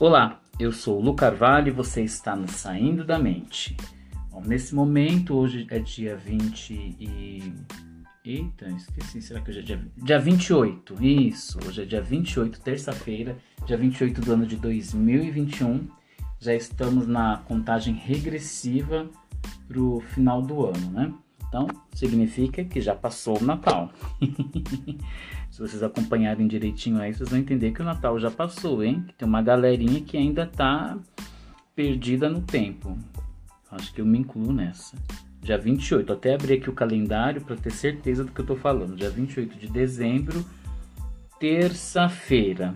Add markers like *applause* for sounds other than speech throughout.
Olá, eu sou o Lu Carvalho e você está no Saindo da Mente. Bom, nesse momento, hoje é dia 20 e. Eita, esqueci, será que hoje é dia, dia 28? Isso, hoje é dia 28, terça-feira, dia 28 do ano de 2021. Já estamos na contagem regressiva para o final do ano, né? Então, significa que já passou o Natal. *laughs* Se vocês acompanharem direitinho aí, vocês vão entender que o Natal já passou, hein? Tem uma galerinha que ainda tá perdida no tempo. Acho que eu me incluo nessa. Dia 28, até abri aqui o calendário para ter certeza do que eu tô falando. Dia 28 de dezembro, terça-feira.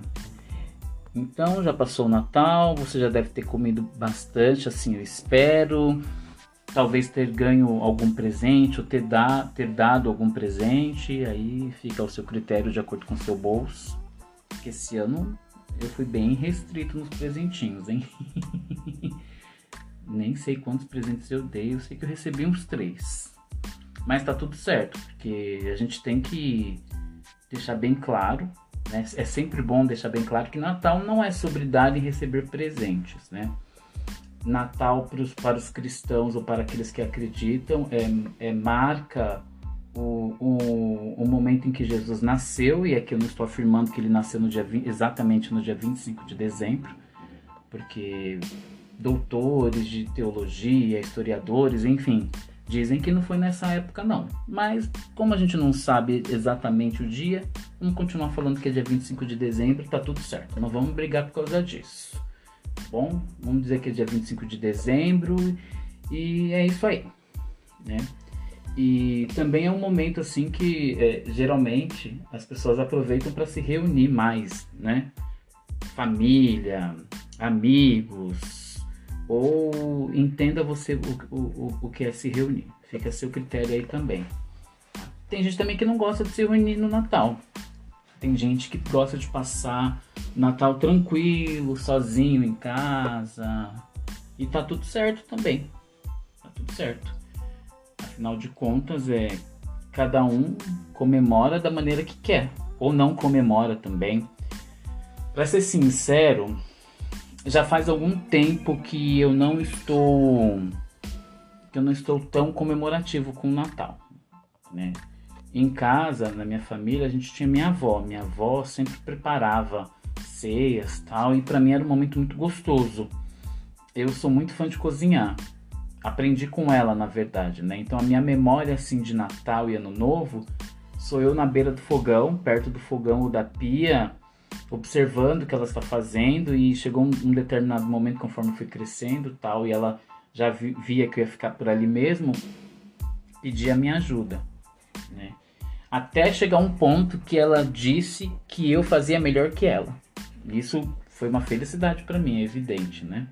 Então já passou o Natal, você já deve ter comido bastante, assim eu espero talvez ter ganho algum presente ou ter, da, ter dado algum presente, aí fica ao seu critério de acordo com o seu bolso. Porque esse ano eu fui bem restrito nos presentinhos, hein? *laughs* Nem sei quantos presentes eu dei, eu sei que eu recebi uns três. Mas tá tudo certo, porque a gente tem que deixar bem claro, né? É sempre bom deixar bem claro que Natal não é sobre dar e receber presentes, né? Natal para os, para os cristãos ou para aqueles que acreditam é, é marca o, o, o, momento em que Jesus nasceu, e aqui eu não estou afirmando que ele nasceu no dia 20, exatamente no dia 25 de dezembro, porque doutores de teologia, historiadores, enfim, dizem que não foi nessa época não. Mas como a gente não sabe exatamente o dia, vamos continuar falando que é dia 25 de dezembro, tá tudo certo. Não vamos brigar por causa disso bom? Vamos dizer que é dia 25 de dezembro e é isso aí, né? E também é um momento assim que é, geralmente as pessoas aproveitam para se reunir mais, né? Família, amigos, ou entenda você o, o, o que é se reunir. Fica a seu critério aí também. Tem gente também que não gosta de se reunir no Natal. Tem gente que gosta de passar Natal tranquilo, sozinho em casa. E tá tudo certo também. Tá tudo certo. Afinal de contas, é cada um comemora da maneira que quer ou não comemora também. Para ser sincero, já faz algum tempo que eu não estou que eu não estou tão comemorativo com o Natal, né? Em casa, na minha família, a gente tinha minha avó. Minha avó sempre preparava ceias tal, e para mim era um momento muito gostoso. Eu sou muito fã de cozinhar. Aprendi com ela, na verdade, né? Então a minha memória assim de Natal e Ano Novo sou eu na beira do fogão, perto do fogão ou da pia, observando o que ela está fazendo e chegou um, determinado momento conforme eu fui crescendo, tal, e ela já vi, via que eu ia ficar por ali mesmo, pedia minha ajuda, né? Até chegar um ponto que ela disse que eu fazia melhor que ela. Isso foi uma felicidade para mim, é evidente, né?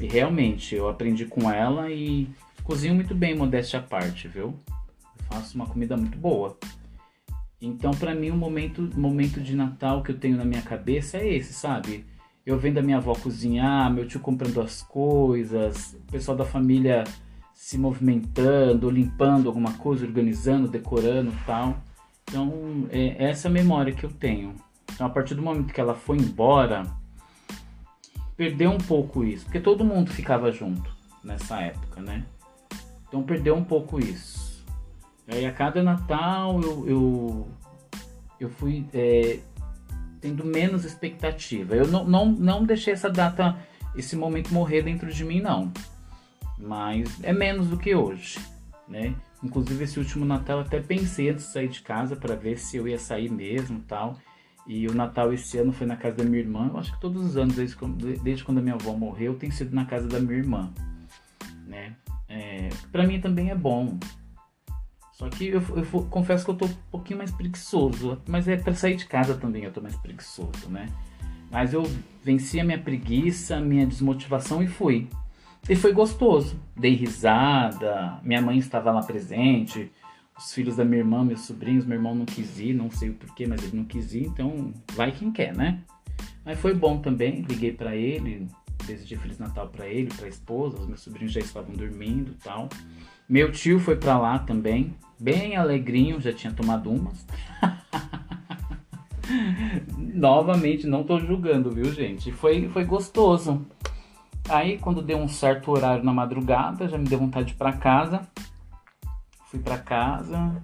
E realmente, eu aprendi com ela e cozinho muito bem, modéstia à parte, viu? Eu faço uma comida muito boa. Então, para mim, o momento, momento de Natal que eu tenho na minha cabeça é esse, sabe? Eu vendo a minha avó cozinhar, meu tio comprando as coisas, o pessoal da família se movimentando, limpando alguma coisa, organizando, decorando tal. Então, é essa memória que eu tenho. Então, a partir do momento que ela foi embora, perdeu um pouco isso, porque todo mundo ficava junto nessa época, né? Então, perdeu um pouco isso. Aí, a cada Natal, eu, eu, eu fui é, tendo menos expectativa. Eu não, não, não deixei essa data, esse momento morrer dentro de mim, não. Mas é menos do que hoje, né? Inclusive esse último Natal até pensei antes de sair de casa para ver se eu ia sair mesmo, tal. E o Natal esse ano foi na casa da minha irmã. Eu acho que todos os anos, desde quando, desde quando a minha avó morreu, tem sido na casa da minha irmã. Né? É, pra mim também é bom. Só que eu, eu, eu, confesso que eu tô um pouquinho mais preguiçoso. Mas é para sair de casa também eu tô mais preguiçoso, né? Mas eu venci a minha preguiça, a minha desmotivação e fui. E foi gostoso. Dei risada, minha mãe estava lá presente, os filhos da minha irmã, meus sobrinhos, meu irmão não quis ir, não sei o porquê, mas ele não quis ir, então vai quem quer, né? Mas foi bom também, liguei para ele, desejei Feliz Natal para ele, para a esposa, os meus sobrinhos já estavam dormindo tal. Meu tio foi para lá também, bem alegrinho, já tinha tomado umas. *laughs* Novamente, não tô julgando, viu, gente? Foi, foi gostoso. Aí, quando deu um certo horário na madrugada, já me deu vontade de ir pra casa. Fui pra casa,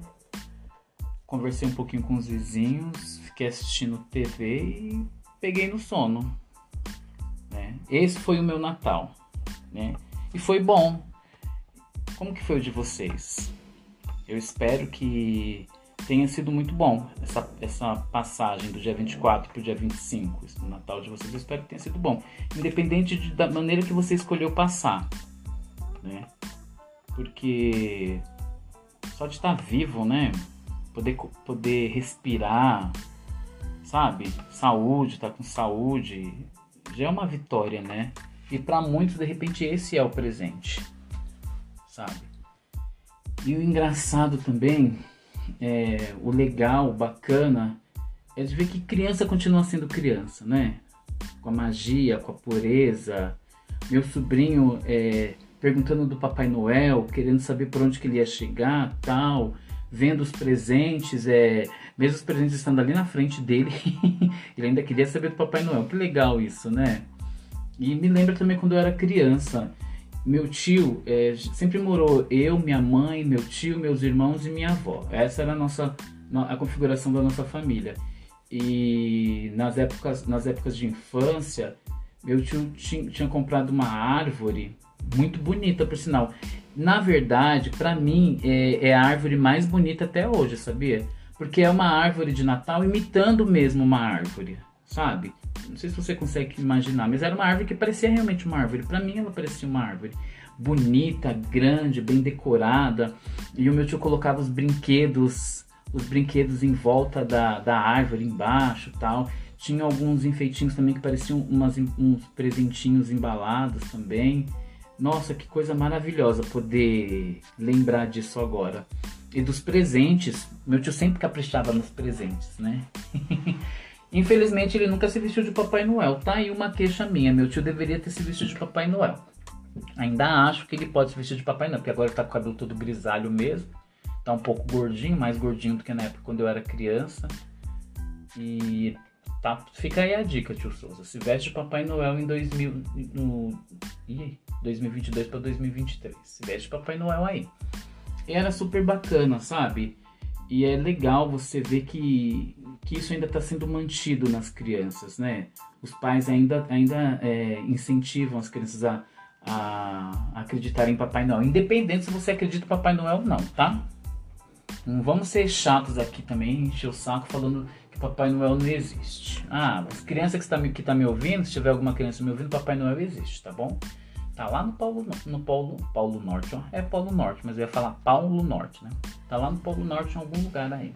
conversei um pouquinho com os vizinhos, fiquei assistindo TV e peguei no sono. Né? Esse foi o meu Natal, né? E foi bom. Como que foi o de vocês? Eu espero que tenha sido muito bom essa, essa passagem do dia 24 para o dia 25, esse Natal de vocês. Eu espero que tenha sido bom, independente de, da maneira que você escolheu passar, né? Porque só de estar vivo, né? Poder, poder respirar, sabe? Saúde, estar tá com saúde, já é uma vitória, né? E para muitos, de repente, esse é o presente, sabe? E o engraçado também é, o legal, o bacana, é de ver que criança continua sendo criança, né? Com a magia, com a pureza. Meu sobrinho é, perguntando do Papai Noel, querendo saber por onde que ele ia chegar, tal, vendo os presentes, é, mesmo os presentes estando ali na frente dele, *laughs* ele ainda queria saber do Papai Noel. Que legal isso, né? E me lembra também quando eu era criança. Meu tio é, sempre morou eu, minha mãe, meu tio, meus irmãos e minha avó. Essa era a nossa a configuração da nossa família. E nas épocas, nas épocas de infância, meu tio tinha, tinha comprado uma árvore muito bonita, por sinal. Na verdade, para mim, é, é, a árvore mais bonita até hoje, sabia? Porque é uma árvore de Natal imitando mesmo uma árvore, sabe? Não sei se você consegue imaginar, mas era uma árvore que parecia realmente uma árvore. Para mim, ela parecia uma árvore bonita, grande, bem decorada. E o meu tio colocava os brinquedos, os brinquedos em volta da, da árvore, embaixo, tal. Tinha alguns enfeitinhos também que pareciam umas, uns presentinhos embalados também. Nossa, que coisa maravilhosa poder lembrar disso agora. E dos presentes, meu tio sempre caprichava nos presentes, né? *laughs* Infelizmente, ele nunca se vestiu de Papai Noel. Tá aí uma queixa minha. Meu tio deveria ter se vestido de Papai Noel. Ainda acho que ele pode se vestir de Papai Noel, porque agora ele tá com o cabelo todo grisalho mesmo. Tá um pouco gordinho, mais gordinho do que na época quando eu era criança. E tá, fica aí a dica, tio Souza. Se veste de Papai Noel em 2000, no, ih, 2022 para 2023. Se veste de Papai Noel aí. E era super bacana, sabe? E é legal você ver que que isso ainda está sendo mantido nas crianças, né? Os pais ainda, ainda é, incentivam as crianças a, a, acreditar em Papai Noel, independente se você acredita em Papai Noel ou não, tá? Não vamos ser chatos aqui também, encher o saco falando Papai Noel não existe. Ah, as crianças que está que tá me ouvindo, se tiver alguma criança me ouvindo, Papai Noel existe, tá bom? Tá lá no Polo, no Polo, Paulo Norte, ó. É Polo Norte, mas eu ia falar Paulo Norte, né? Tá lá no Polo Norte em algum lugar aí.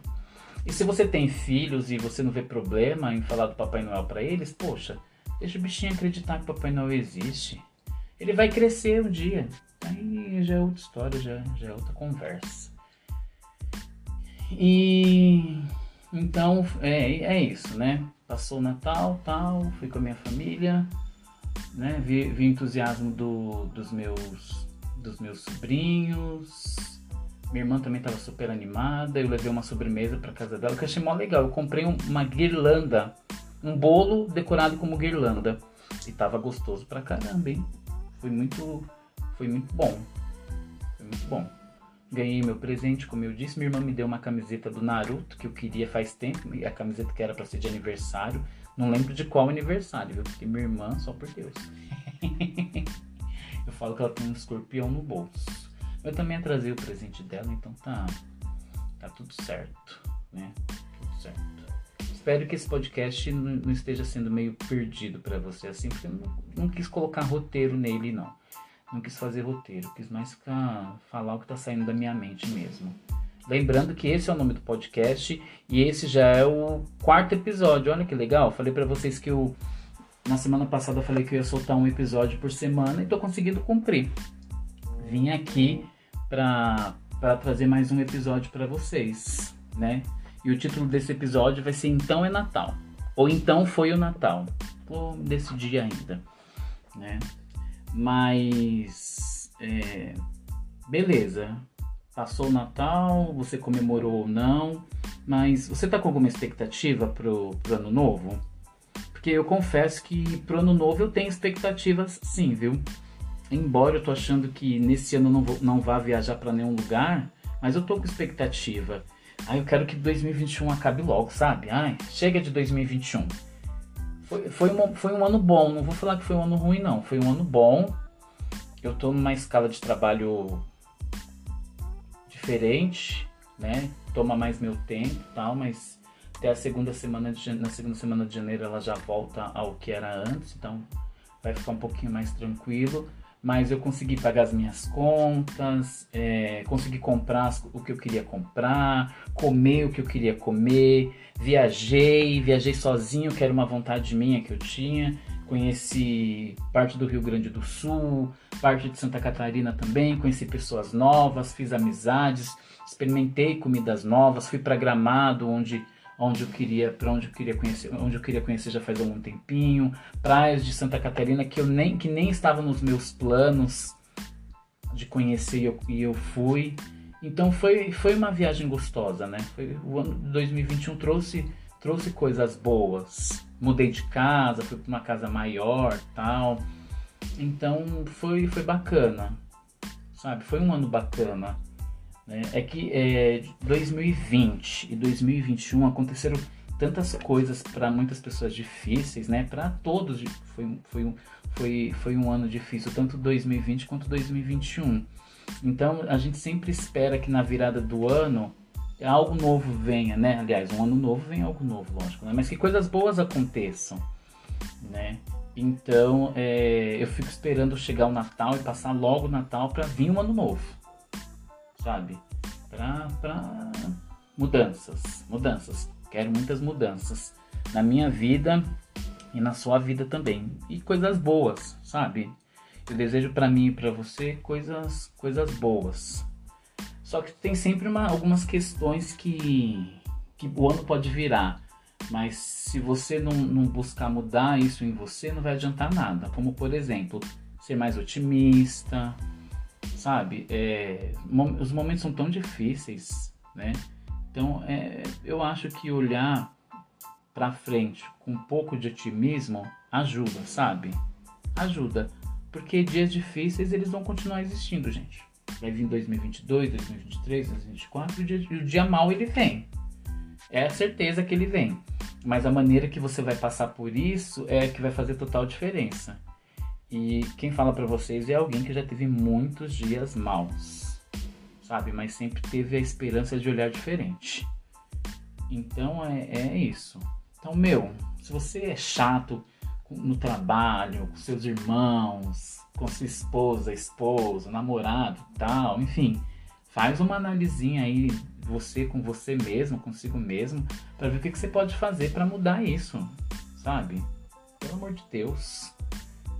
E se você tem filhos e você não vê problema em falar do Papai Noel para eles, poxa, deixa o bichinho acreditar que o Papai Noel existe. Ele vai crescer um dia. Aí já é outra história, já, já é outra conversa. E então é, é isso, né? Passou o Natal, tal, fui com a minha família, né? Vi, vi entusiasmo do, dos meus dos meus sobrinhos, minha irmã também estava super animada. Eu levei uma sobremesa para casa dela que eu achei mó legal. Eu comprei uma guirlanda, um bolo decorado como guirlanda. E tava gostoso pra caramba, hein? Foi muito, foi muito bom. Foi muito bom. Ganhei meu presente, como eu disse. Minha irmã me deu uma camiseta do Naruto que eu queria faz tempo. A camiseta que era para ser de aniversário. Não lembro de qual aniversário, viu? Porque minha irmã, só por Deus. *laughs* eu falo que ela tem um escorpião no bolso. Eu também atrasei o presente dela, então tá, tá tudo certo, né? Tudo certo. Espero que esse podcast não, não esteja sendo meio perdido para você, assim, porque eu não, não, quis colocar roteiro nele, não. Não quis fazer roteiro, quis mais ficar, falar o que tá saindo da minha mente mesmo. Lembrando que esse é o nome do podcast e esse já é o quarto episódio. Olha que legal. Falei para vocês que eu na semana passada falei que eu ia soltar um episódio por semana e tô conseguindo cumprir. Vim aqui para trazer mais um episódio para vocês, né? E o título desse episódio vai ser Então é Natal. Ou Então Foi o Natal. Vou decidir ainda, né? Mas, é, beleza. Passou o Natal, você comemorou ou não. Mas você tá com alguma expectativa pro, pro ano novo? Porque eu confesso que pro ano novo eu tenho expectativas sim, viu? Embora eu tô achando que nesse ano não, vou, não vá viajar para nenhum lugar, mas eu tô com expectativa. Ai, eu quero que 2021 acabe logo, sabe? Ai, chega de 2021. Foi, foi, uma, foi um ano bom, não vou falar que foi um ano ruim, não. Foi um ano bom. Eu tô numa escala de trabalho diferente, né? Toma mais meu tempo tal, mas até a segunda semana de, na segunda semana de janeiro ela já volta ao que era antes, então vai ficar um pouquinho mais tranquilo mas eu consegui pagar as minhas contas, é, consegui comprar o que eu queria comprar, comer o que eu queria comer, viajei, viajei sozinho, que era uma vontade minha que eu tinha. Conheci parte do Rio Grande do Sul, parte de Santa Catarina também, conheci pessoas novas, fiz amizades, experimentei comidas novas, fui para Gramado, onde onde eu queria, para onde eu queria conhecer, onde eu queria conhecer já faz algum tempinho, praias de Santa Catarina que eu nem que nem estavam nos meus planos de conhecer e eu, e eu fui. Então foi foi uma viagem gostosa, né? Foi, o ano de 2021 trouxe trouxe coisas boas. Mudei de casa, fui para uma casa maior, tal. Então foi foi bacana. Sabe? Foi um ano bacana. Né? É que é, 2020 e 2021 aconteceram tantas coisas para muitas pessoas difíceis, né? Para todos foi, foi, um, foi, foi um ano difícil, tanto 2020 quanto 2021. Então a gente sempre espera que na virada do ano algo novo venha, né? Aliás, um ano novo vem algo novo, lógico, né? Mas que coisas boas aconteçam, né? Então é, eu fico esperando chegar o Natal e passar logo o Natal para vir um ano novo sabe? Para mudanças, mudanças. Quero muitas mudanças na minha vida e na sua vida também. E coisas boas, sabe? Eu desejo para mim e para você coisas, coisas boas. Só que tem sempre uma, algumas questões que, que o ano pode virar. Mas se você não, não buscar mudar isso em você, não vai adiantar nada. Como, por exemplo, ser mais otimista, sabe? É, os momentos são tão difíceis, né? Então, é, eu acho que olhar para frente com um pouco de otimismo ajuda, sabe? Ajuda, porque dias difíceis eles vão continuar existindo, gente. Vai vir 2022, 2023, 2024 e o dia, o dia mal ele vem. É a certeza que ele vem. Mas a maneira que você vai passar por isso é que vai fazer total diferença. E quem fala para vocês é alguém que já teve muitos dias maus, sabe? Mas sempre teve a esperança de olhar diferente. Então é, é isso. Então, meu, se você é chato no trabalho, com seus irmãos, com sua esposa, esposo, namorado, tal, enfim, faz uma analisinha aí você com você mesmo, consigo mesmo, para ver o que, que você pode fazer para mudar isso, sabe? Pelo amor de Deus.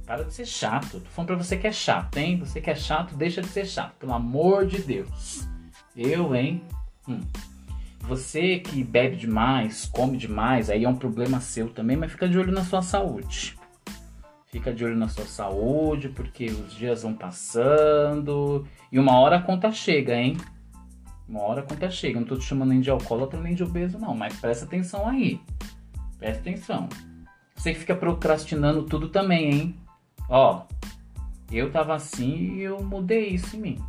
Para de ser chato. Tô falando pra você que é chato, hein? Você que é chato, deixa de ser chato. Pelo amor de Deus. Eu, hein? Hum. Você que bebe demais, come demais, aí é um problema seu também, mas fica de olho na sua saúde. Fica de olho na sua saúde, porque os dias vão passando e uma hora a conta chega, hein? Uma hora a conta chega. Não tô te chamando nem de alcoólatra nem de obeso, não, mas presta atenção aí. Presta atenção. Você que fica procrastinando tudo também, hein? Ó, eu tava assim e eu mudei isso em mim.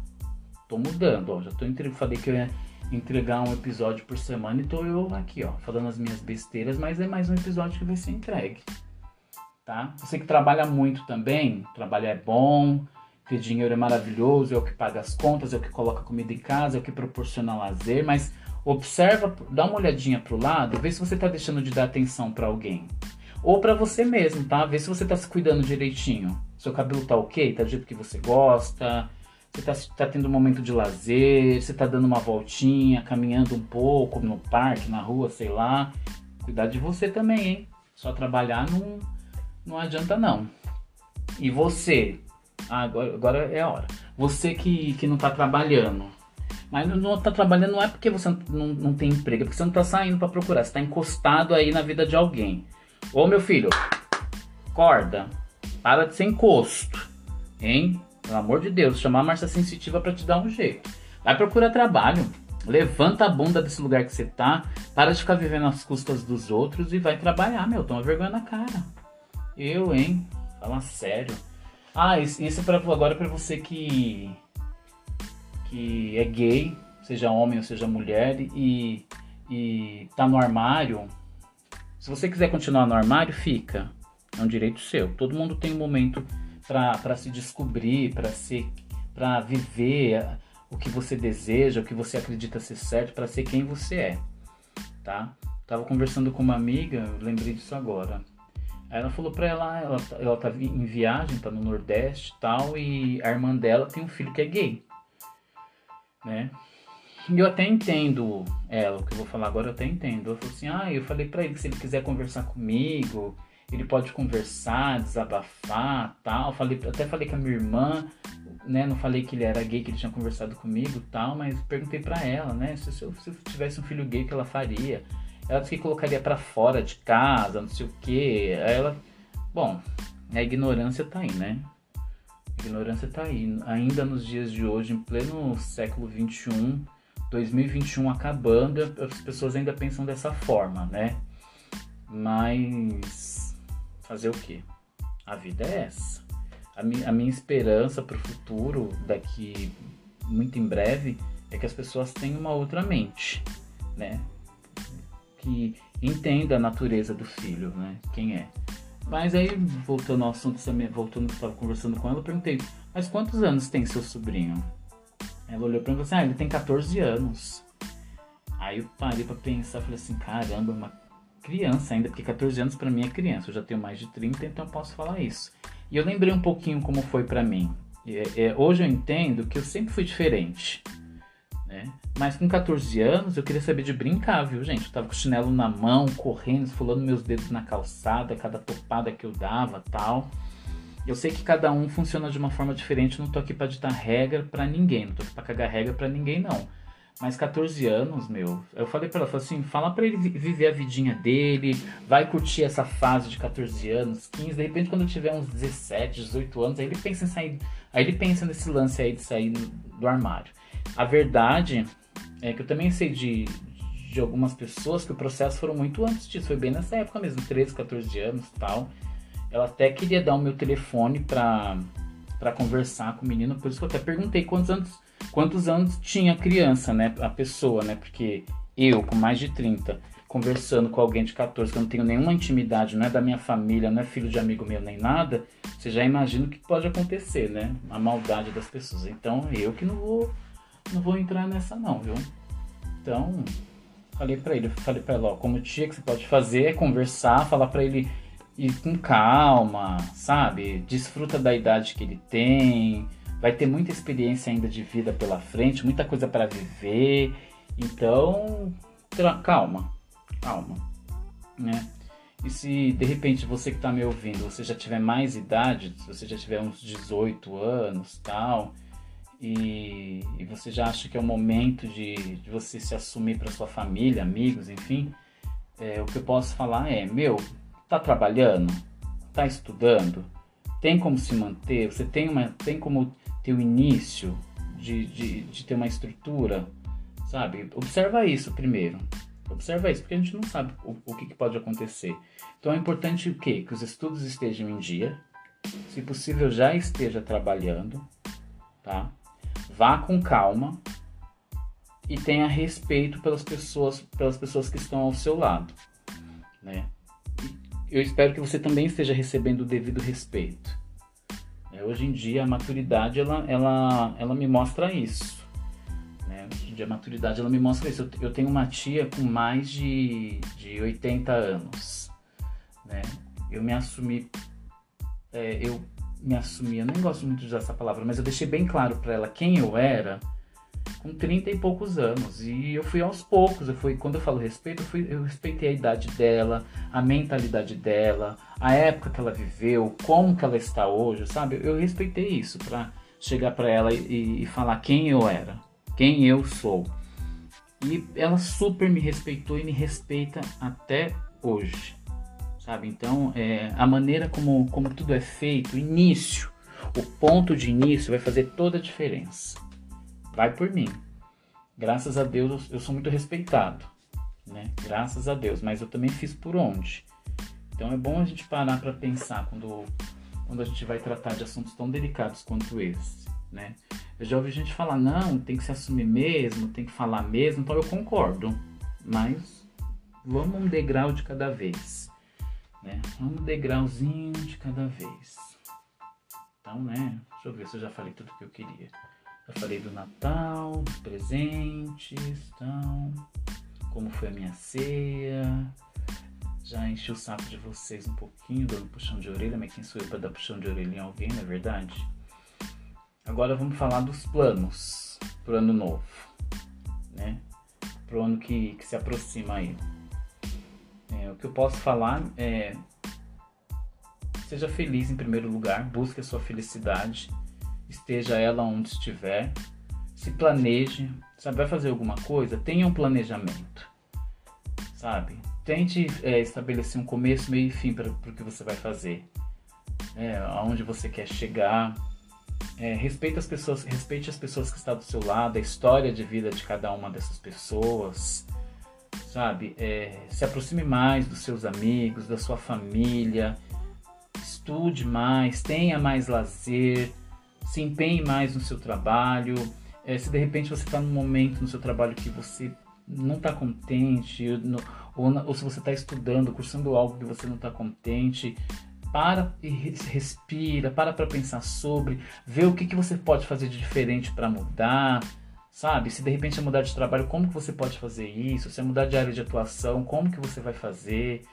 Tô mudando, ó. Já tô entre... falei que eu ia entregar um episódio por semana e tô eu aqui, ó, falando as minhas besteiras, mas é mais um episódio que vai ser entregue. Tá? Você que trabalha muito também, trabalhar é bom, ter dinheiro é maravilhoso, é o que paga as contas, é o que coloca comida em casa, é o que proporciona lazer, mas observa, dá uma olhadinha pro lado, vê se você tá deixando de dar atenção para alguém ou para você mesmo, tá? Vê se você tá se cuidando direitinho. Seu cabelo tá ok, tá do jeito que você gosta, você tá, tá tendo um momento de lazer, você tá dando uma voltinha, caminhando um pouco no parque, na rua, sei lá. Cuidar de você também, hein? Só trabalhar não, não adianta não. E você? Ah, agora, agora é a hora. Você que, que não tá trabalhando. Mas não, não tá trabalhando não é porque você não, não tem emprego, é porque você não tá saindo para procurar. Você tá encostado aí na vida de alguém. Ô meu filho, corda, para de ser encosto, hein? Pelo amor de Deus, chamar a Marcia Sensitiva para te dar um jeito. Vai procurar trabalho, Levanta a bunda desse lugar que você tá, para de ficar vivendo às custas dos outros e vai trabalhar, meu. Toma vergonha na cara. Eu, hein? Fala sério. Ah, isso é pra, agora para você que que é gay, seja homem ou seja mulher e e tá no armário. Se você quiser continuar no armário, fica. É um direito seu. Todo mundo tem um momento para se descobrir, para ser para viver o que você deseja, o que você acredita ser certo, para ser quem você é, tá? Tava conversando com uma amiga, lembrei disso agora. Aí ela falou pra ela, ela, ela tá em viagem, tá no Nordeste tal, e a irmã dela tem um filho que é gay, né? Eu até entendo ela, o que eu vou falar agora eu até entendo. Eu falei assim, ah, eu falei pra ele que se ele quiser conversar comigo, ele pode conversar, desabafar, tal. Falei, até falei com a minha irmã, né? Não falei que ele era gay, que ele tinha conversado comigo, tal, mas perguntei para ela, né? Se, se, eu, se eu tivesse um filho gay, o que ela faria? Ela disse que colocaria para fora de casa, não sei o quê. Aí ela, bom, a ignorância tá aí, né? A ignorância tá aí. Ainda nos dias de hoje, em pleno século 21, 2021 acabando, as pessoas ainda pensam dessa forma, né? Mas fazer o quê? A vida é essa. A, mi a minha esperança para o futuro, daqui muito em breve, é que as pessoas tenham uma outra mente, né? Que entenda a natureza do filho, né? Quem é. Mas aí, voltando ao assunto, voltando que estava conversando com ela, eu perguntei, mas quantos anos tem seu sobrinho? Ela olhou pra mim e falou assim, ah, ele tem 14 anos. Aí eu parei pra pensar, falei assim, caramba, uma criança ainda, porque 14 anos para mim é criança, eu já tenho mais de 30, então eu posso falar isso. E eu lembrei um pouquinho como foi para mim. É, é, hoje eu entendo que eu sempre fui diferente. Né? Mas com 14 anos eu queria saber de brincar, viu, gente? Eu tava com o chinelo na mão, correndo, esfolando meus dedos na calçada, cada topada que eu dava tal. Eu sei que cada um funciona de uma forma diferente, não tô aqui para ditar regra para ninguém, não tô aqui pra cagar regra para ninguém, não. Mas 14 anos, meu. Eu falei pra ela, falei assim, fala pra ele viver a vidinha dele, vai curtir essa fase de 14 anos, 15, de repente quando tiver uns 17, 18 anos, aí ele pensa em sair. Aí ele pensa nesse lance aí de sair do armário. A verdade é que eu também sei de, de algumas pessoas que o processo foram muito antes disso, foi bem nessa época mesmo, 13, 14 anos e tal. Ela até queria dar o meu telefone pra, pra conversar com o menino, por isso que eu até perguntei quantos anos quantos anos tinha a criança, né? A pessoa, né? Porque eu, com mais de 30, conversando com alguém de 14, que eu não tenho nenhuma intimidade, não é da minha família, não é filho de amigo meu nem nada, você já imagina o que pode acontecer, né? A maldade das pessoas. Então, eu que não vou não vou entrar nessa não, viu? Então, falei para ele, falei para ela, ó, como tia que você pode fazer é conversar, falar para ele ir com calma, sabe? Desfruta da idade que ele tem, vai ter muita experiência ainda de vida pela frente, muita coisa para viver. Então, calma, calma, né? E se de repente você que está me ouvindo, você já tiver mais idade, se você já tiver uns 18 anos, tal, e, e você já acha que é o momento de, de você se assumir para sua família, amigos, enfim, é, o que eu posso falar é, meu, tá trabalhando, tá estudando, tem como se manter, você tem uma, tem como ter o início, de, de, de ter uma estrutura, sabe? Observa isso primeiro. Observa isso, porque a gente não sabe o, o que, que, pode acontecer. Então é importante o quê? Que os estudos estejam em dia, se possível já esteja trabalhando, tá? Vá com calma e tenha respeito pelas pessoas, pelas pessoas que estão ao seu lado, né? Eu espero que você também esteja recebendo o devido respeito. É, hoje em dia a maturidade ela, ela, ela me mostra isso. Né? Hoje em dia a maturidade ela me mostra isso. Eu, eu tenho uma tia com mais de, de 80 anos. Né? Eu me assumi. É, eu me assumi, eu gosto muito de usar essa palavra, mas eu deixei bem claro para ela quem eu era com 30 e poucos anos. E eu fui aos poucos, eu fui, quando eu falo respeito, eu, fui, eu respeitei a idade dela, a mentalidade dela, a época que ela viveu, como que ela está hoje, sabe? Eu respeitei isso para chegar para ela e, e falar quem eu era, quem eu sou. E ela super me respeitou e me respeita até hoje, sabe? Então, é, a maneira como, como tudo é feito, o início, o ponto de início vai fazer toda a diferença. Vai por mim. Graças a Deus eu sou muito respeitado, né? Graças a Deus, mas eu também fiz por onde. Então é bom a gente parar para pensar quando, quando a gente vai tratar de assuntos tão delicados quanto esse, né? Eu já ouvi gente falar, não, tem que se assumir mesmo, tem que falar mesmo, então eu concordo. Mas vamos um degrau de cada vez. Né? Vamos um degrauzinho de cada vez. Então, né? Deixa eu ver se eu já falei tudo que eu queria. Já falei do Natal, dos presentes, então, como foi a minha ceia. Já enchi o saco de vocês um pouquinho, dando puxão de orelha, mas quem sou eu para dar puxão de orelha em alguém, não é verdade? Agora vamos falar dos planos pro ano novo, né? Pro ano que, que se aproxima aí. É, o que eu posso falar é seja feliz em primeiro lugar, busque a sua felicidade esteja ela onde estiver, se planeje, sabe, vai fazer alguma coisa, tenha um planejamento, sabe? Tente é, estabelecer um começo, meio e fim para o que você vai fazer, é, aonde você quer chegar. É, respeite as pessoas, respeite as pessoas que estão do seu lado, a história de vida de cada uma dessas pessoas, sabe? É, se aproxime mais dos seus amigos, da sua família, estude mais, tenha mais lazer, se empenhe mais no seu trabalho. É, se de repente você está num momento no seu trabalho que você não está contente, no, ou, ou, se você está estudando, cursando algo que você não está contente, para e respira, para para pensar sobre, vê o que, que você pode fazer de diferente para mudar, sabe? Se de repente é mudar de trabalho, como que você pode fazer isso? Se é mudar de área de atuação, como que você vai fazer?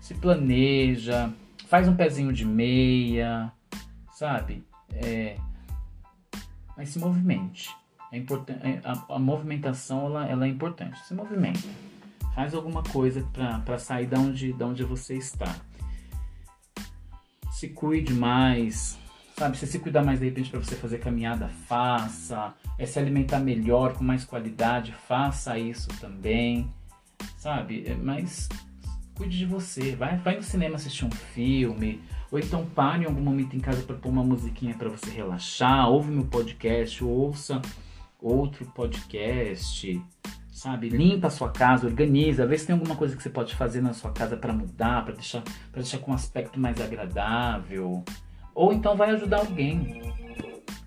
Se planeja, faz um pezinho de meia, sabe? É, mas se movimente. É é, a, a, movimentação ela, ela é importante. Se movimenta. Faz alguma coisa para sair da onde, onde você está. Se cuide mais. Sabe, se se cuidar mais de repente para você fazer caminhada, faça. É se alimentar melhor, com mais qualidade, faça isso também. Sabe? É, mas cuide de você. Vai, vai no cinema assistir um filme ou então pare em algum momento em casa para pôr uma musiquinha para você relaxar, ouve meu podcast, ouça outro podcast, sabe? Limpa a sua casa, organiza, vê se tem alguma coisa que você pode fazer na sua casa para mudar, para deixar, para deixar com um aspecto mais agradável. Ou então vai ajudar alguém.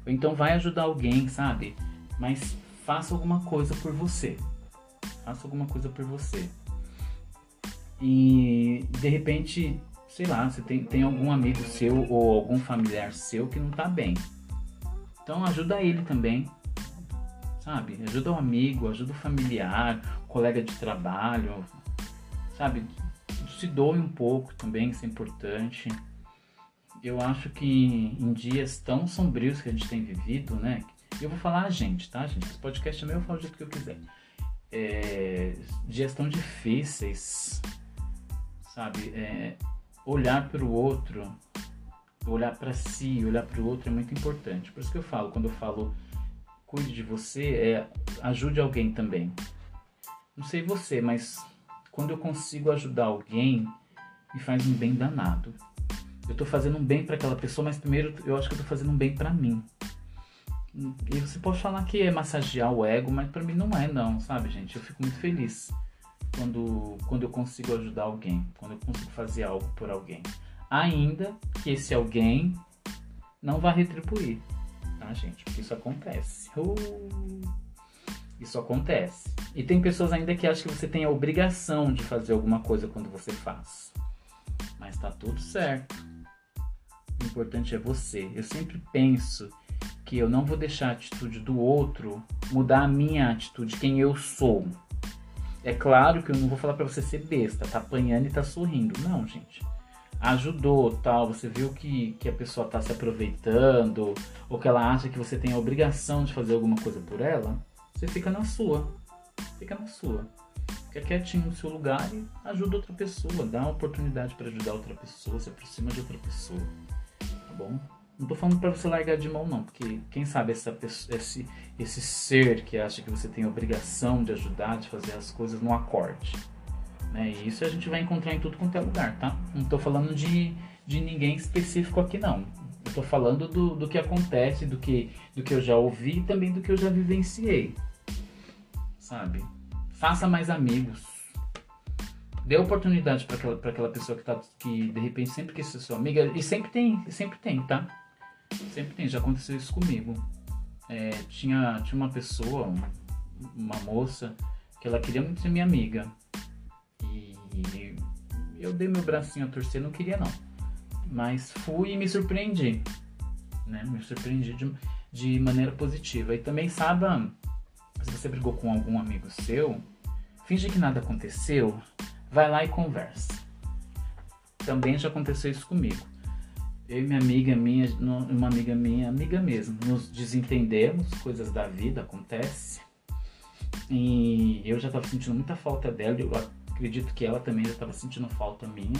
Ou então vai ajudar alguém, sabe? Mas faça alguma coisa por você. Faça alguma coisa por você. E de repente sei lá, você tem, tem algum amigo seu ou algum familiar seu que não tá bem. Então ajuda ele também, sabe? Ajuda o amigo, ajuda o familiar, colega de trabalho, sabe? Se doe um pouco também, isso é importante. Eu acho que em dias tão sombrios que a gente tem vivido, né? Eu vou falar a gente, tá, gente? Esse podcast é meu, eu falo do jeito que eu quiser. É, dias tão difíceis, sabe? É, olhar para o outro, olhar para si, olhar para o outro é muito importante. Por isso que eu falo, quando eu falo cuide de você, é ajude alguém também. Não sei você, mas quando eu consigo ajudar alguém, me faz um bem danado. Eu estou fazendo um bem para aquela pessoa, mas primeiro eu acho que tô fazendo um bem para mim. E você pode falar que é massagear o ego, mas para mim não é não, sabe, gente? Eu fico muito feliz quando, quando eu consigo ajudar alguém, quando eu consigo fazer algo por alguém. Ainda que esse alguém não vá retribuir, tá, gente? Porque isso acontece. Uh, isso acontece. E tem pessoas ainda que acham que você tem a obrigação de fazer alguma coisa quando você faz. Mas tá tudo certo. O importante é você. Eu sempre penso que eu não vou deixar a atitude do outro mudar a minha atitude, quem eu sou. É claro que eu não vou falar para você ser besta, tá apanhando e tá sorrindo. Não, gente. Ajudou, tal, você viu que, que a pessoa tá se aproveitando, ou que ela acha que você tem a obrigação de fazer alguma coisa por ela, você fica na sua. Fica na sua. Fica quietinho no seu lugar e ajuda outra pessoa, dá uma oportunidade para ajudar outra pessoa, se aproxima de outra pessoa. Tá bom? Não tô falando para você largar de mão, não, porque quem sabe essa pessoa, esse, esse ser que acha que você tem obrigação de ajudar, de fazer as coisas, não acorde. Né? E isso a gente vai encontrar em tudo quanto é lugar, tá? Não tô falando de, de ninguém específico aqui, não. Eu tô falando do, do que acontece, do que, do que eu já ouvi e também do que eu já vivenciei. sabe? Faça mais amigos. Dê oportunidade para aquela, pra aquela pessoa que, tá, que de repente sempre quis ser sua amiga. E sempre tem, sempre tem, tá? Sempre tem, já aconteceu isso comigo. É, tinha, tinha uma pessoa, uma moça, que ela queria muito ser minha amiga. E eu dei meu bracinho a torcer, não queria não. Mas fui e me surpreendi. Né? Me surpreendi de, de maneira positiva. E também saiba, se você brigou com algum amigo seu, finge que nada aconteceu, vai lá e conversa. Também já aconteceu isso comigo. Eu e minha amiga minha, uma amiga minha, amiga mesmo, nos desentendemos, coisas da vida acontecem. E eu já estava sentindo muita falta dela, eu acredito que ela também já estava sentindo falta minha.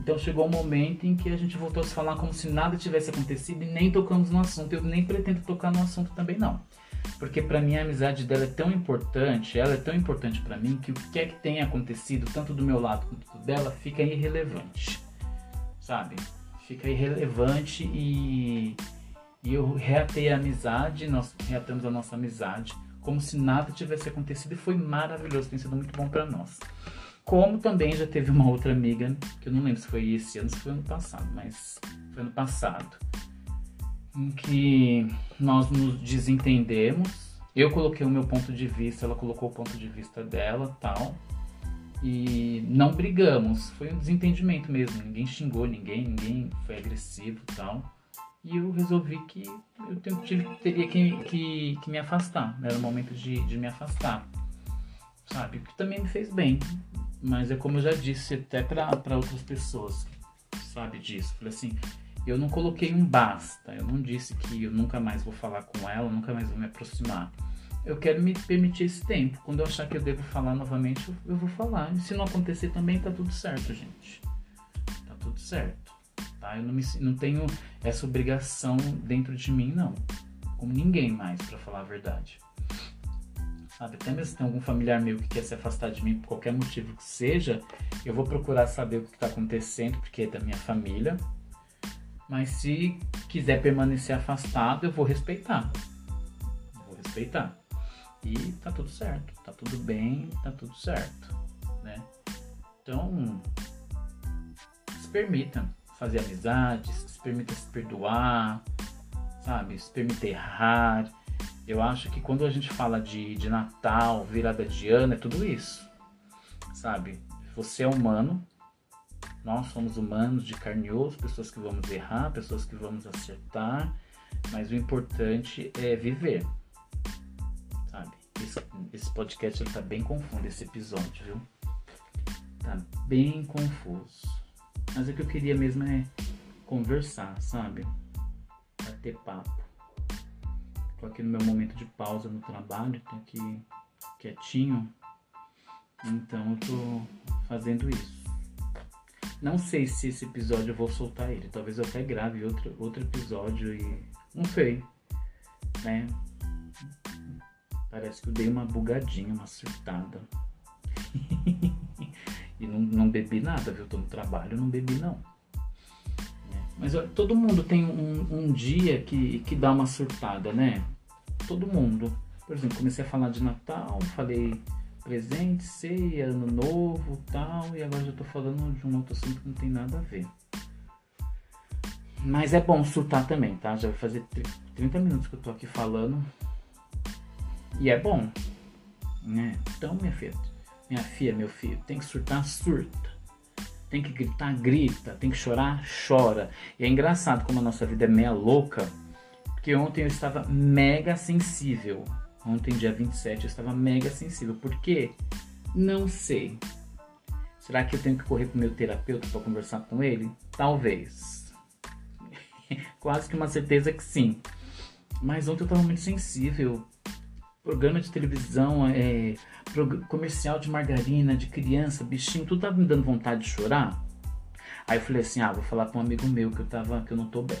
Então chegou um momento em que a gente voltou a se falar como se nada tivesse acontecido e nem tocamos no assunto. Eu nem pretendo tocar no assunto também não. Porque para mim a amizade dela é tão importante, ela é tão importante para mim que o que é que tenha acontecido, tanto do meu lado quanto dela, fica irrelevante. Sabe? Fica irrelevante e, e eu reatei a amizade, nós reatamos a nossa amizade como se nada tivesse acontecido e foi maravilhoso, tem sido muito bom para nós. Como também já teve uma outra amiga, que eu não lembro se foi esse ano, se foi ano passado, mas foi ano passado, em que nós nos desentendemos. Eu coloquei o meu ponto de vista, ela colocou o ponto de vista dela, tal. E não brigamos, foi um desentendimento mesmo. Ninguém xingou ninguém, ninguém foi agressivo, tal. E eu resolvi que eu tive, teria que, que, que me afastar. Era o momento de, de me afastar, sabe? Que também me fez bem. Mas é como eu já disse até para outras pessoas, sabe disso. Falei assim, eu não coloquei um basta. Eu não disse que eu nunca mais vou falar com ela, nunca mais vou me aproximar. Eu quero me permitir esse tempo. Quando eu achar que eu devo falar novamente, eu, vou falar. E se não acontecer também, tá tudo certo, gente. Tá tudo certo. Tá? Eu não, me, não tenho essa obrigação dentro de mim, não. Como ninguém mais, para falar a verdade sabe? Até mesmo se tem algum familiar meu que quer se afastar de mim por qualquer motivo que seja, eu vou procurar saber o que está acontecendo, porque é da minha família. Mas se quiser permanecer afastado, eu vou respeitar. Vou respeitar. E tá tudo certo, tá tudo bem, tá tudo certo, né? Então, se permita fazer amizades, se permita se perdoar, sabe? Se permita errar eu acho que quando a gente fala de, de Natal, virada de ano, é tudo isso. Sabe? Você é humano, nós somos humanos de carne e osso, pessoas que vamos errar, pessoas que vamos acertar, mas o importante é viver. Esse podcast ele tá bem confuso, esse episódio, viu? Tá bem confuso. Mas o que eu queria mesmo é conversar, sabe? Bater papo. Tô aqui no meu momento de pausa no trabalho, tô aqui quietinho. Então eu tô fazendo isso. Não sei se esse episódio eu vou soltar ele. Talvez eu até grave outro, outro episódio e. Não sei. Né? Parece que eu dei uma bugadinha, uma surtada. *laughs* e não, não bebi nada, viu? Tô no trabalho, não bebi não. Mas ó, todo mundo tem um, um, dia que, que dá uma surtada, né? todo mundo. Por exemplo, comecei a falar de Natal, falei presente, ceia, ano novo tal, e agora já tô falando de um outro assunto que não tem nada a ver. Mas é bom surtar também, tá? Já vai fazer 30 minutos que eu tô aqui falando. E é bom. Né? Então, minha filha, minha filha, meu filho, tem que surtar, surta. Tem que gritar, grita. Tem que chorar, chora. E é engraçado como a nossa vida é meia louca porque ontem eu estava mega sensível. Ontem, dia 27, eu estava mega sensível. Por quê? Não sei. Será que eu tenho que correr para o meu terapeuta para conversar com ele? Talvez. *laughs* Quase que uma certeza que sim. Mas ontem eu estava muito sensível. Programa de televisão, é, comercial de margarina, de criança, bichinho, tudo estava me dando vontade de chorar. Aí eu falei assim, ah, vou falar com um amigo meu que eu tava, que eu não tô bem.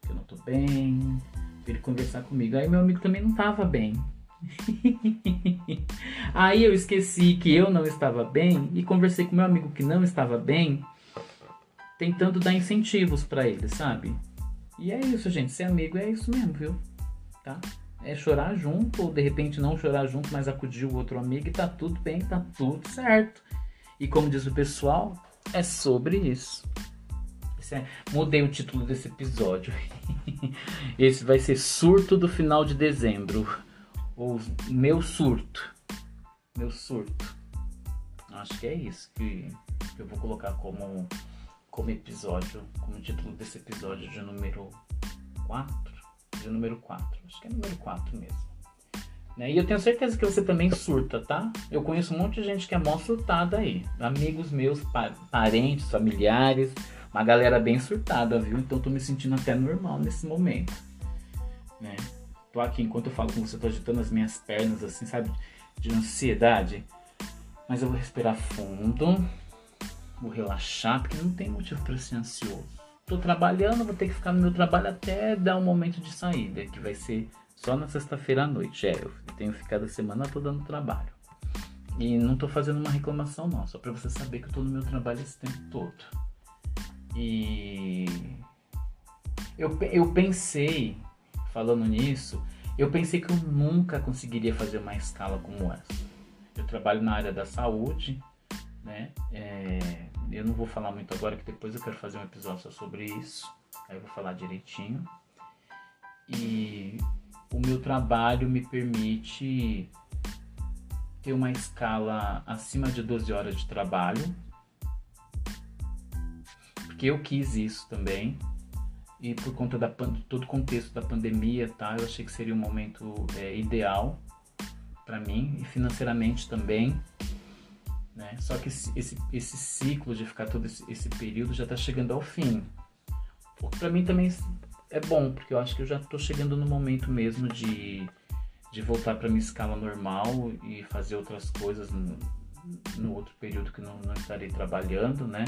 Que eu não tô bem, pra ele conversar comigo. Aí meu amigo também não tava bem. *laughs* Aí eu esqueci que eu não estava bem e conversei com meu amigo que não estava bem, tentando dar incentivos para ele, sabe? E é isso, gente. Ser amigo é isso mesmo, viu? Tá? É chorar junto, ou de repente não chorar junto, mas acudir o outro amigo e tá tudo bem, tá tudo certo. E como diz o pessoal, é sobre isso. É, mudei o título desse episódio. *laughs* Esse vai ser Surto do final de dezembro. Ou Meu Surto. Meu Surto. Acho que é isso que eu vou colocar como, como episódio, como título desse episódio de número 4. De número 4. Acho que é número 4 mesmo. Né? E eu tenho certeza que você também surta, tá? Eu conheço um monte de gente que é mó surtada aí. Amigos meus, parentes, familiares, uma galera bem surtada, viu? Então tô me sentindo até normal nesse momento. Né? Tô aqui, enquanto eu falo com você, tô agitando as minhas pernas, assim, sabe? De ansiedade. Mas eu vou respirar fundo, vou relaxar, porque não tem motivo para ser ansioso. Tô trabalhando, vou ter que ficar no meu trabalho até dar um momento de saída, que vai ser só na sexta-feira à noite. É, eu tenho ficado a semana toda no trabalho. E não tô fazendo uma reclamação não, só para você saber que eu tô no meu trabalho esse tempo todo. E eu, eu pensei, falando nisso, eu pensei que eu nunca conseguiria fazer uma escala como essa. Eu trabalho na área da saúde, né? É, eu não vou falar muito agora, que depois eu quero fazer um episódio só sobre isso. Aí eu vou falar direitinho. E o meu trabalho me permite ter uma escala acima de 12 horas de trabalho, porque eu quis isso também, e por conta da todo o contexto da pandemia, tá, eu achei que seria um momento é, ideal para mim e financeiramente também. Né? Só que esse, esse, esse ciclo de ficar todo esse, esse período já está chegando ao fim. Para mim também é bom, porque eu acho que eu já estou chegando no momento mesmo de, de voltar para minha escala normal e fazer outras coisas no, no outro período que não, não estarei trabalhando, né?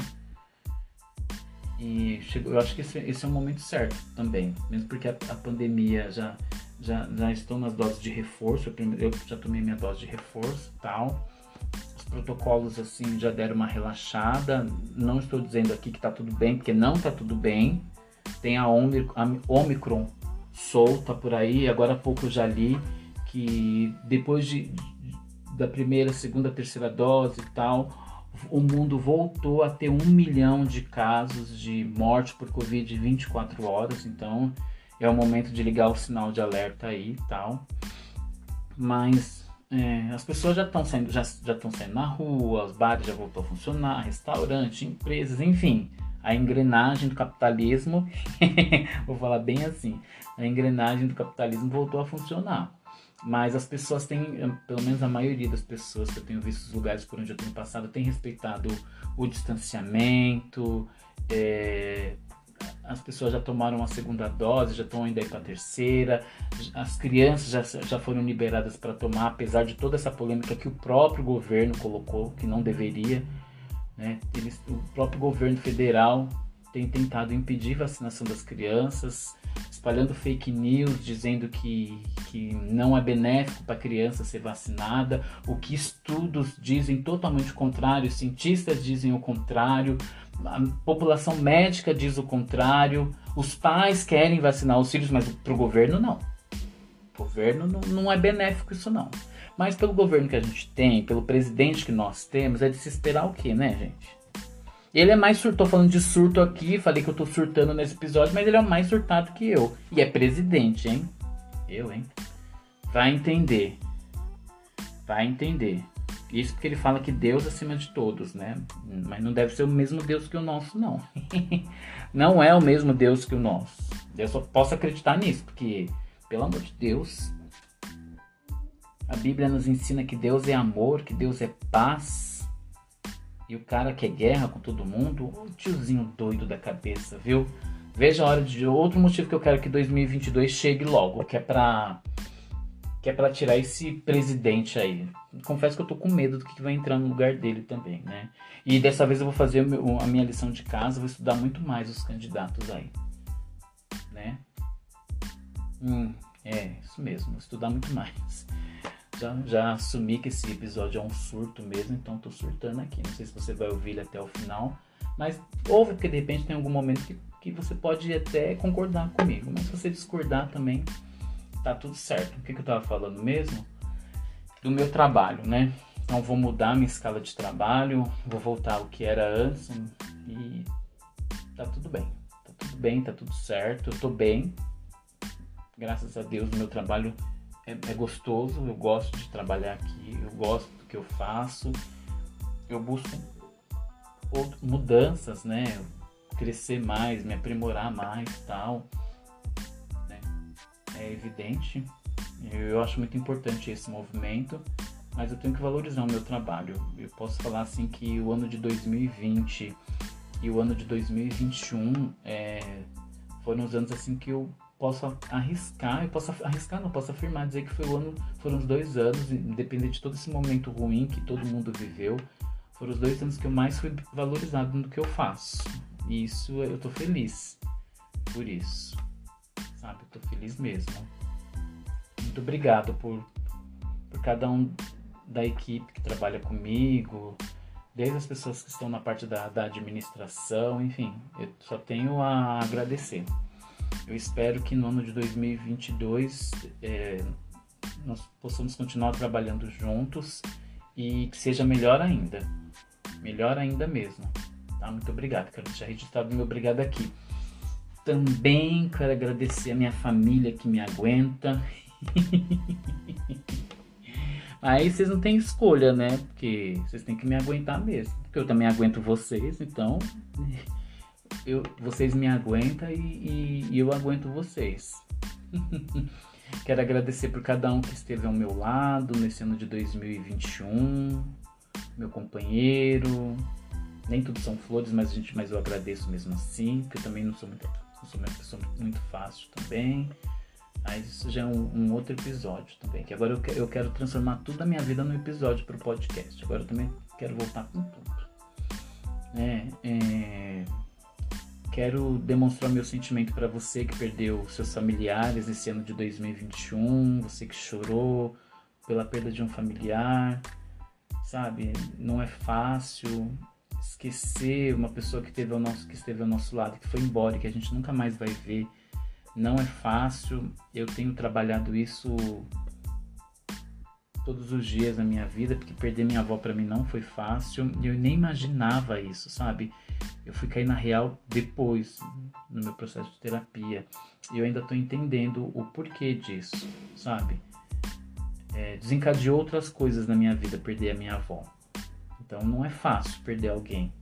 E chegou, eu acho que esse, esse, é o momento certo também, mesmo porque a, a, pandemia já, já, já estou nas doses de reforço, eu, já tomei minha dose de reforço tal. Os protocolos assim já deram uma relaxada. Não estou dizendo aqui que está tudo bem, porque não está tudo bem, tem a Omicron solta por aí. Agora há pouco eu já li que depois de, da primeira, segunda, terceira dose e tal, o mundo voltou a ter um milhão de casos de morte por Covid em 24 horas. Então é o momento de ligar o sinal de alerta aí e tal. Mas é, as pessoas já estão saindo, já estão saindo na rua, os bares já voltou a funcionar, restaurante, empresas, enfim a engrenagem do capitalismo, *laughs* vou falar bem assim, a engrenagem do capitalismo voltou a funcionar. Mas as pessoas têm, pelo menos a maioria das pessoas que eu tenho visto os lugares por onde eu tenho passado, tem respeitado o distanciamento, é, as pessoas já tomaram a segunda dose, já estão indo aí para a terceira, as crianças já, já foram liberadas para tomar, apesar de toda essa polêmica que o próprio governo colocou, que não deveria. Né? Eles, o próprio governo federal tem tentado impedir a vacinação das crianças, espalhando fake news, dizendo que, que não é benéfico para a criança ser vacinada, o que estudos dizem totalmente o contrário, cientistas dizem o contrário, a população médica diz o contrário, os pais querem vacinar os filhos, mas para o governo não. O governo não, não é benéfico isso não. Mas pelo governo que a gente tem, pelo presidente que nós temos, é de se esperar o quê, né, gente? Ele é mais surto, tô falando de surto aqui, falei que eu tô surtando nesse episódio, mas ele é mais surtado que eu. E é presidente, hein? Eu, hein? Vai entender. Vai entender. Isso porque ele fala que Deus é acima de todos, né? Mas não deve ser o mesmo Deus que o nosso, não. *laughs* não é o mesmo Deus que o nosso. Eu só posso acreditar nisso, porque, pelo amor de Deus, a Bíblia nos ensina que Deus é amor, que Deus é paz. E o cara quer guerra com todo mundo, o tiozinho doido da cabeça, viu? Veja a hora de outro motivo que eu quero que 2022 chegue logo, que é pra que é para tirar esse presidente aí. Confesso que eu tô com medo do que vai entrar no lugar dele também, né? E dessa vez eu vou fazer a minha lição de casa, vou estudar muito mais os candidatos aí, né? Hum, é, isso mesmo, vou estudar muito mais já, já assumi que esse episódio é um surto mesmo, então tô surtando aqui. Não sei se você vai ouvir ele até o final, mas ouve porque de repente tem algum momento que, que você pode até concordar comigo. Mas se você discordar também, tá tudo certo. O que, que eu tava falando mesmo? Do meu trabalho, né? Então vou mudar minha escala de trabalho, vou voltar ao que era antes e tá tudo bem. Tá tudo bem, tá tudo certo, eu tô bem. Graças a Deus meu trabalho é, é gostoso, eu gosto de trabalhar aqui, eu gosto do que eu faço. Eu busco mudanças, né? Crescer mais, me aprimorar mais tal. É evidente. Eu acho muito importante esse movimento mas eu tenho que valorizar o meu trabalho. Eu posso falar assim que o ano de 2020 e o ano de 2021 é, foram os anos assim que eu posso arriscar, eu posso arriscar, não posso afirmar, dizer que foi o ano, foram os dois anos, independente de todo esse momento ruim que todo mundo viveu, foram os dois anos que eu mais fui valorizado no que eu faço. E isso eu tô feliz por isso. Sabe, tô feliz mesmo. Muito obrigado por, por cada um da equipe que trabalha comigo, desde as pessoas que estão na parte da, da administração, enfim, eu só tenho a agradecer. Eu espero que no ano de 2022 é, nós possamos continuar trabalhando juntos e que seja melhor ainda. Melhor ainda mesmo. Tá? Muito obrigado. Quero deixar registrado meu obrigado aqui. Também quero agradecer a minha família que me aguenta. *laughs* Aí vocês não têm escolha, né? Porque vocês têm que me aguentar mesmo. Porque eu também aguento vocês, então. *laughs* Eu, vocês me aguentam e, e, e eu aguento vocês. *laughs* Quero agradecer por cada um que esteve ao meu lado nesse ano de 2021, meu companheiro. Nem tudo são flores, mas, gente, mas eu agradeço mesmo assim, porque eu também não sou, muito, sou uma pessoa muito fácil também. Mas isso já é um, um, outro episódio também. Que agora eu, que, eu quero transformar toda a minha vida num episódio para o podcast. Agora eu também quero voltar com tudo. É, é, quero demonstrar meu sentimento para você que perdeu seus familiares nesse ano de 2021. Você que chorou pela perda de um familiar. Sabe? Não é fácil esquecer uma pessoa que, teve ao nosso, que esteve ao nosso lado, que foi embora, que a gente nunca mais vai ver não é fácil, eu tenho trabalhado isso todos os dias na minha vida, porque perder minha avó para mim não foi fácil, eu nem imaginava isso, sabe? Eu fui cair na real depois, no meu processo de terapia, e eu ainda tô entendendo o porquê disso, sabe? É, desencadeou outras coisas na minha vida perder a minha avó. Então não é fácil perder alguém.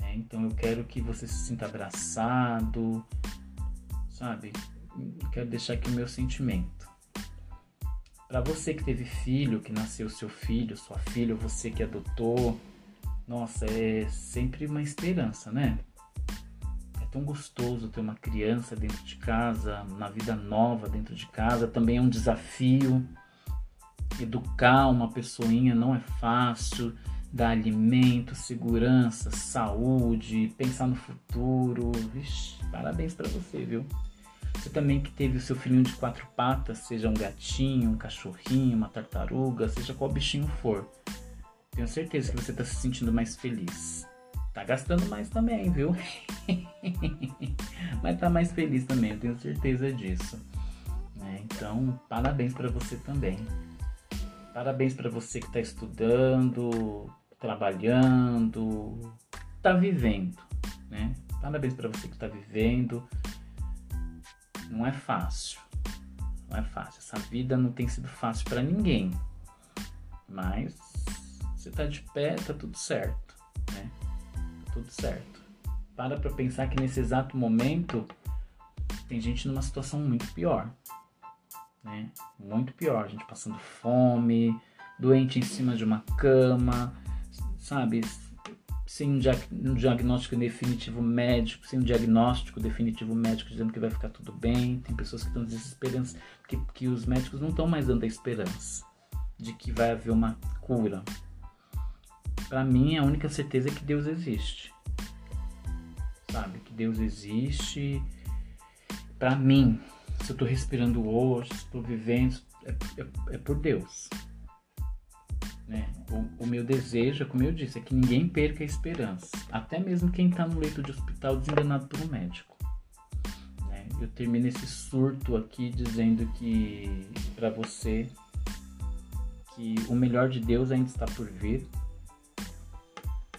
Né? Então eu quero que você se sinta abraçado, sabe? Quero deixar aqui o meu sentimento. Para você que teve filho, que nasceu seu filho, sua filha, você que adotou, nossa, é sempre uma esperança, né? É tão gostoso ter uma criança dentro de casa, uma vida nova dentro de casa, também é um desafio. Educar uma pessoinha não é fácil, dar alimento, segurança, saúde, pensar no futuro. Vixe, parabéns para você, viu? Você também que teve o seu filhinho de quatro patas, seja um gatinho, um cachorrinho, uma tartaruga, seja qual bichinho for. Tenho certeza que você está se sentindo mais feliz. Tá gastando mais também, viu? *laughs* Mas tá mais feliz também, eu tenho certeza disso. É, então, parabéns para você também. Parabéns para você que está estudando, trabalhando, tá vivendo, né? Parabéns para você que está vivendo não é fácil. Não é fácil. Essa vida não tem sido fácil para ninguém. Mas você tá de pé, tá tudo certo, né? Tá tudo certo. Para pra pensar que nesse exato momento tem gente numa situação muito pior, né? Muito pior, gente passando fome, doente em cima de uma cama, sabe? sem um, diagnóstico definitivo médico, sem um diagnóstico definitivo médico dizendo que vai ficar tudo bem. Tem pessoas que estão desesperança, que, que os médicos não estão mais dando a esperança de que vai haver uma cura. Para mim, a única certeza é que Deus existe. Sabe? Que Deus existe. Para mim, se eu tô respirando hoje, se tô vivendo, é, é, é por Deus. Né? O, o, meu desejo, como eu disse, é que ninguém perca a esperança. Até mesmo quem está no leito de hospital desenganado um médico. Né? eu termino esse surto aqui dizendo que para você que o melhor de Deus ainda está por vir,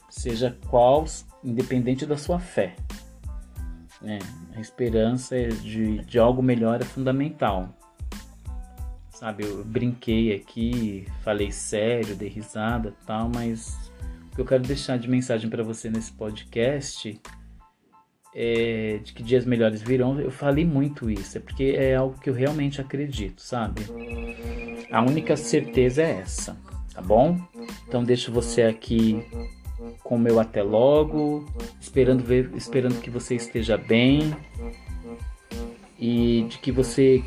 seja qual, independente da sua fé. Né? A esperança de, de algo melhor é fundamental. Sabe, eu brinquei aqui, falei sério, dei risada tal, mas o que eu quero deixar de mensagem para você nesse podcast é de que dias melhores virão. Eu falei muito isso, é porque é algo que eu realmente acredito, sabe? A única certeza é essa, tá bom? Então deixo você aqui com o meu até logo, esperando ver, esperando que você esteja bem e de que você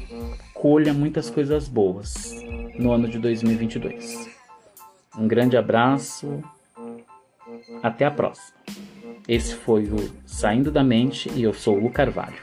colha muitas coisas boas no ano de 2022. Um grande abraço, até a próxima. Esse foi o Saindo da Mente e eu sou o Carvalho.